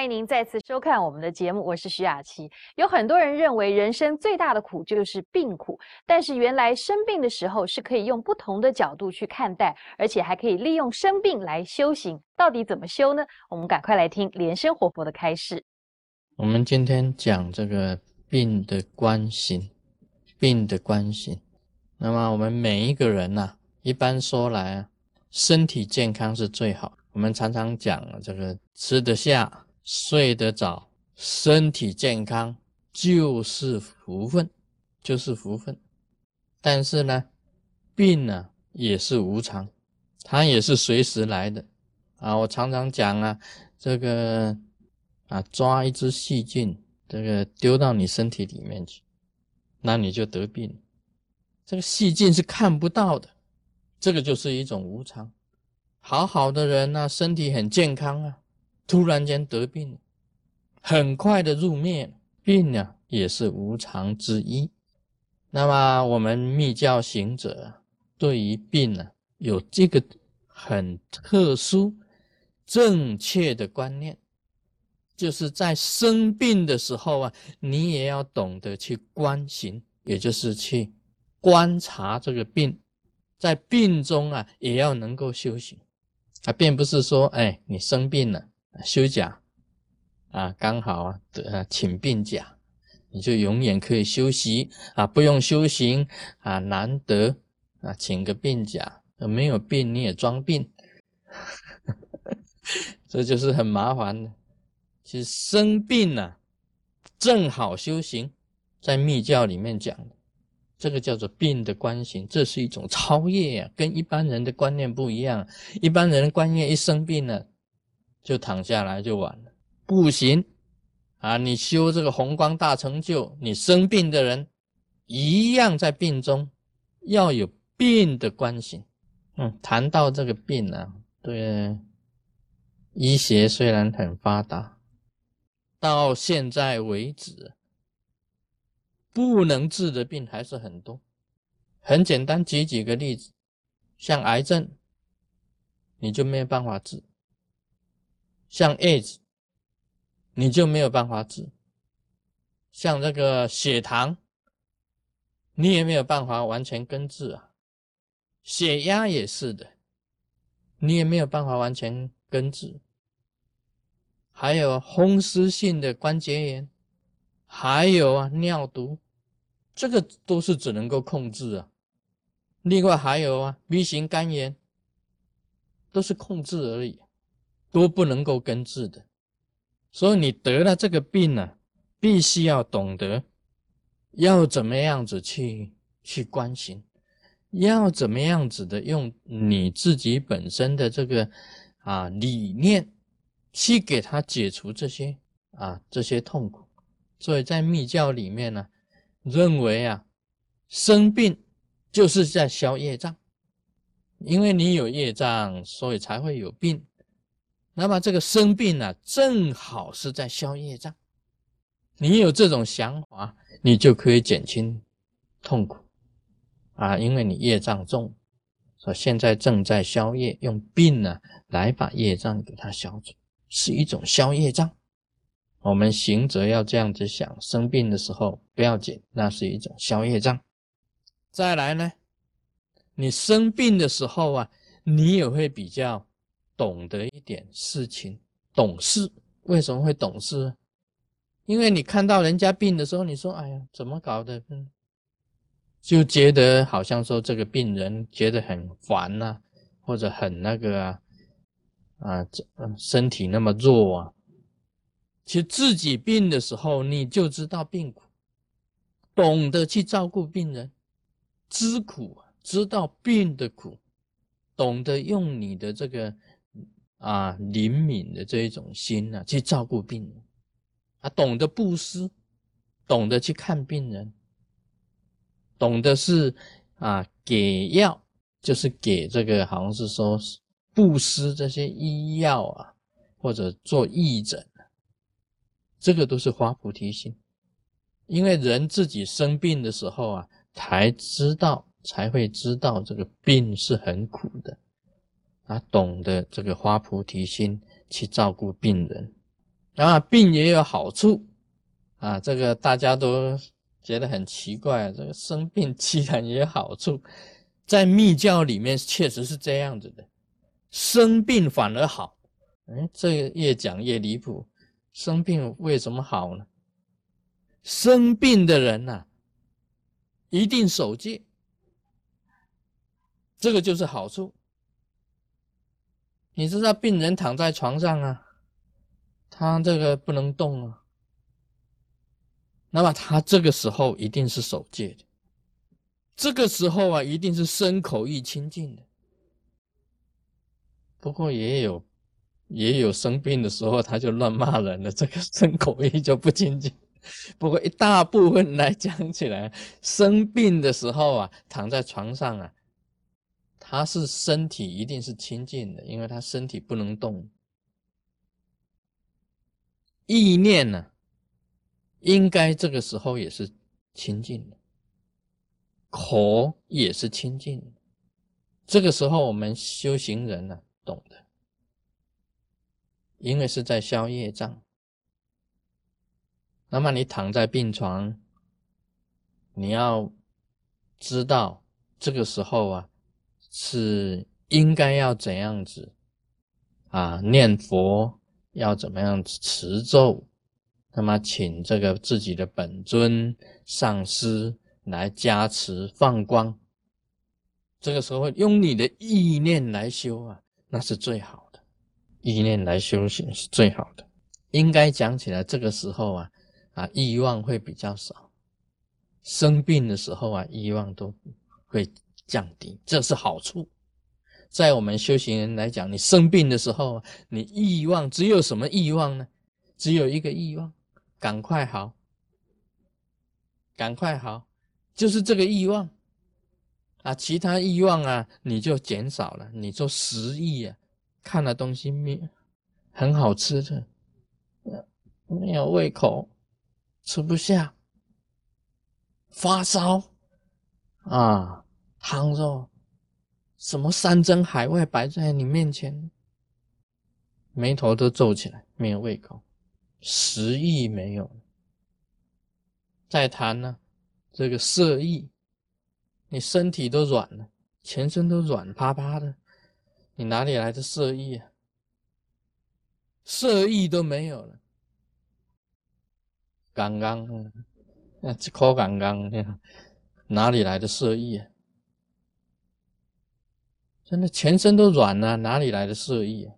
欢迎您再次收看我们的节目，我是徐雅琪。有很多人认为人生最大的苦就是病苦，但是原来生病的时候是可以用不同的角度去看待，而且还可以利用生病来修行。到底怎么修呢？我们赶快来听莲生活佛的开示。我们今天讲这个病的关系，病的关系。那么我们每一个人呐，一般说来啊，身体健康是最好。我们常常讲这个吃得下、睡得早、身体健康就是福分，就是福分。但是呢，病呢也是无常，它也是随时来的啊。我常常讲啊，这个啊抓一只细菌，这个丢到你身体里面去，那你就得病。这个细菌是看不到的，这个就是一种无常。好好的人呢，身体很健康啊，突然间得病，很快的入灭。病呢也是无常之一。那么我们密教行者对于病呢，有这个很特殊、正确的观念，就是在生病的时候啊，你也要懂得去观行，也就是去观察这个病，在病中啊，也要能够修行。啊，并不是说，哎，你生病了，休假，啊，刚好啊，得啊请病假，你就永远可以休息啊，不用修行啊，难得啊，请个病假，没有病你也装病，这就是很麻烦的。其实生病了，正好修行，在密教里面讲。这个叫做病的观行，这是一种超越呀，跟一般人的观念不一样。一般人的观念一生病了，就躺下来就完了，不行啊！你修这个红光大成就，你生病的人一样在病中要有病的观行。嗯，谈到这个病呢，对医学虽然很发达，到现在为止。不能治的病还是很多，很简单，举几个例子，像癌症，你就没有办法治；像 age，你就没有办法治；像这个血糖，你也没有办法完全根治啊。血压也是的，你也没有办法完全根治。还有风湿性的关节炎。还有啊，尿毒，这个都是只能够控制啊。另外还有啊，B 型肝炎，都是控制而已，都不能够根治的。所以你得了这个病呢，必须要懂得要怎么样子去去关心，要怎么样子的用你自己本身的这个啊理念去给他解除这些啊这些痛苦。所以在密教里面呢，认为啊，生病就是在消业障，因为你有业障，所以才会有病。那么这个生病呢，正好是在消业障。你有这种想法，你就可以减轻痛苦啊，因为你业障重，说现在正在消业，用病呢来把业障给它消除，是一种消业障。我们行者要这样子想：生病的时候不要紧，那是一种消业障。再来呢，你生病的时候啊，你也会比较懂得一点事情，懂事。为什么会懂事？因为你看到人家病的时候，你说：“哎呀，怎么搞的？”就觉得好像说这个病人觉得很烦呐，或者很那个啊，啊，这身体那么弱啊。其实自己病的时候，你就知道病苦，懂得去照顾病人，知苦，知道病的苦，懂得用你的这个啊灵敏的这一种心呢去照顾病人，啊，懂得布施，懂得去看病人，懂得是啊给药，就是给这个好像是说布施这些医药啊，或者做义诊。这个都是发菩提心，因为人自己生病的时候啊，才知道才会知道这个病是很苦的，啊，懂得这个花菩提心去照顾病人，啊，病也有好处啊，这个大家都觉得很奇怪，这个生病既然也有好处，在密教里面确实是这样子的，生病反而好。哎，这个越讲越离谱，生病为什么好呢？生病的人呐，一定守戒，这个就是好处。你知道病人躺在床上啊，他这个不能动啊，那么他这个时候一定是守戒的，这个时候啊，一定是身口意清净的。不过也有也有生病的时候，他就乱骂人了，这个身口意就不清净。不过一大部分来讲起来，生病的时候啊，躺在床上啊。他是身体一定是清净的，因为他身体不能动。意念呢，应该这个时候也是清净的，口也是清净的。这个时候我们修行人呢，懂的，因为是在消业障。那么你躺在病床，你要知道这个时候啊。是应该要怎样子啊？念佛要怎么样子持咒？那么请这个自己的本尊上师来加持放光。这个时候用你的意念来修啊，那是最好的。意念来修行是最好的。应该讲起来，这个时候啊啊，欲望会比较少。生病的时候啊，欲望都会。降低，这是好处。在我们修行人来讲，你生病的时候，你欲望只有什么欲望呢？只有一个欲望，赶快好，赶快好，就是这个欲望啊。其他欲望啊，你就减少了。你就食欲啊，看了东西没很好吃的，没有胃口，吃不下，发烧啊。汤肉，什么山珍海味摆在你面前，眉头都皱起来，没有胃口，食欲没有。再谈呢，这个色欲，你身体都软了，全身都软趴趴的，你哪里来的色欲啊？色欲都没有了，刚刚，那这口刚刚，哪里来的色欲啊？真的全身都软了，哪里来的色意啊？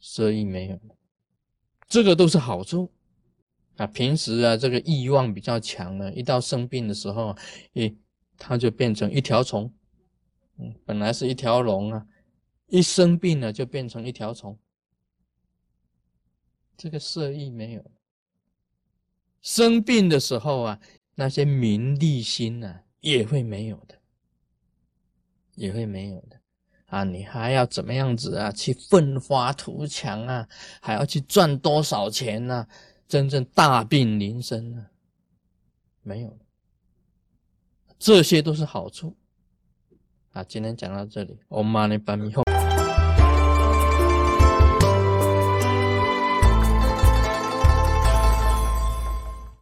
色意没有，这个都是好处啊。平时啊，这个欲望比较强了，一到生病的时候，诶，它就变成一条虫。嗯，本来是一条龙啊，一生病了就变成一条虫。这个色意没有，生病的时候啊，那些名利心呢也会没有的。也会没有的啊！你还要怎么样子啊？去奋发图强啊？还要去赚多少钱呢？真正大病临身呢？没有，这些都是好处啊！今天讲到这里，我妈呢，把米后。